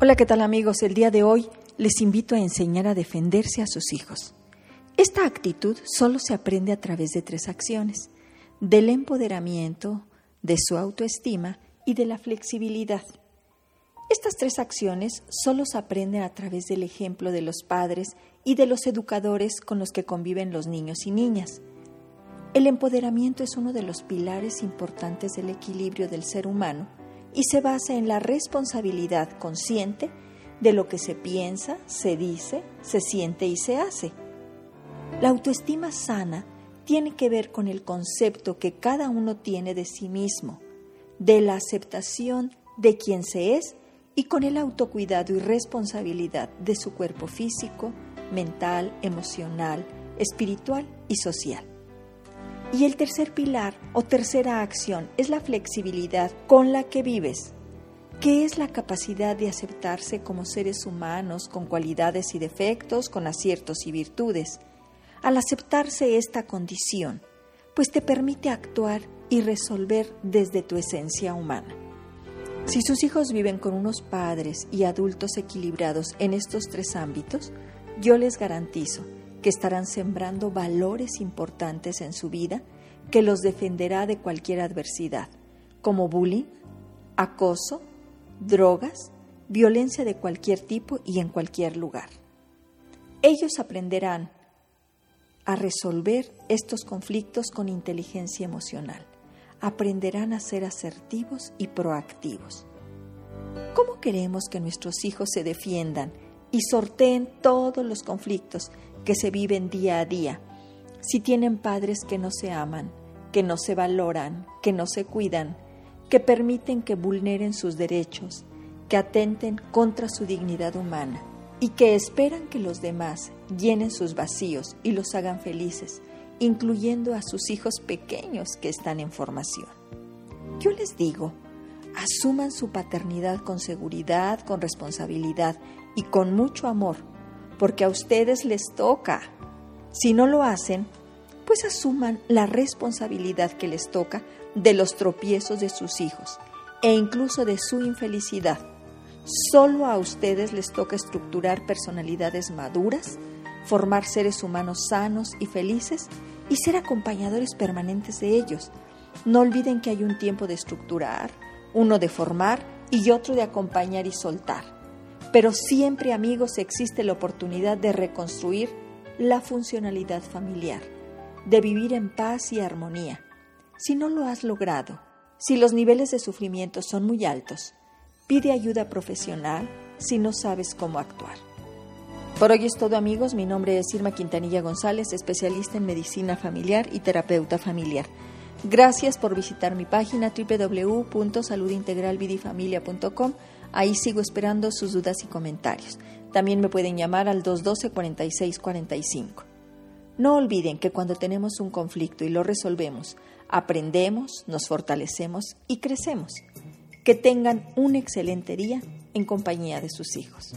Hola, ¿qué tal amigos? El día de hoy les invito a enseñar a defenderse a sus hijos. Esta actitud solo se aprende a través de tres acciones, del empoderamiento, de su autoestima y de la flexibilidad. Estas tres acciones solo se aprenden a través del ejemplo de los padres y de los educadores con los que conviven los niños y niñas. El empoderamiento es uno de los pilares importantes del equilibrio del ser humano y se basa en la responsabilidad consciente de lo que se piensa, se dice, se siente y se hace. La autoestima sana tiene que ver con el concepto que cada uno tiene de sí mismo, de la aceptación de quien se es y con el autocuidado y responsabilidad de su cuerpo físico, mental, emocional, espiritual y social. Y el tercer pilar o tercera acción es la flexibilidad con la que vives, que es la capacidad de aceptarse como seres humanos con cualidades y defectos, con aciertos y virtudes. Al aceptarse esta condición, pues te permite actuar y resolver desde tu esencia humana. Si sus hijos viven con unos padres y adultos equilibrados en estos tres ámbitos, yo les garantizo que estarán sembrando valores importantes en su vida que los defenderá de cualquier adversidad, como bullying, acoso, drogas, violencia de cualquier tipo y en cualquier lugar. Ellos aprenderán a resolver estos conflictos con inteligencia emocional. Aprenderán a ser asertivos y proactivos. ¿Cómo queremos que nuestros hijos se defiendan y sorteen todos los conflictos que se viven día a día, si tienen padres que no se aman, que no se valoran, que no se cuidan, que permiten que vulneren sus derechos, que atenten contra su dignidad humana y que esperan que los demás llenen sus vacíos y los hagan felices, incluyendo a sus hijos pequeños que están en formación. Yo les digo, asuman su paternidad con seguridad, con responsabilidad y con mucho amor, porque a ustedes les toca. Si no lo hacen, pues asuman la responsabilidad que les toca de los tropiezos de sus hijos e incluso de su infelicidad. Solo a ustedes les toca estructurar personalidades maduras, formar seres humanos sanos y felices y ser acompañadores permanentes de ellos. No olviden que hay un tiempo de estructurar, uno de formar y otro de acompañar y soltar. Pero siempre, amigos, existe la oportunidad de reconstruir la funcionalidad familiar, de vivir en paz y armonía. Si no lo has logrado, si los niveles de sufrimiento son muy altos, pide ayuda profesional si no sabes cómo actuar. Por hoy es todo amigos, mi nombre es Irma Quintanilla González, especialista en medicina familiar y terapeuta familiar. Gracias por visitar mi página www.saludintegralvidifamilia.com Ahí sigo esperando sus dudas y comentarios. También me pueden llamar al 212-4645. No olviden que cuando tenemos un conflicto y lo resolvemos, aprendemos, nos fortalecemos y crecemos. Que tengan un excelente día en compañía de sus hijos.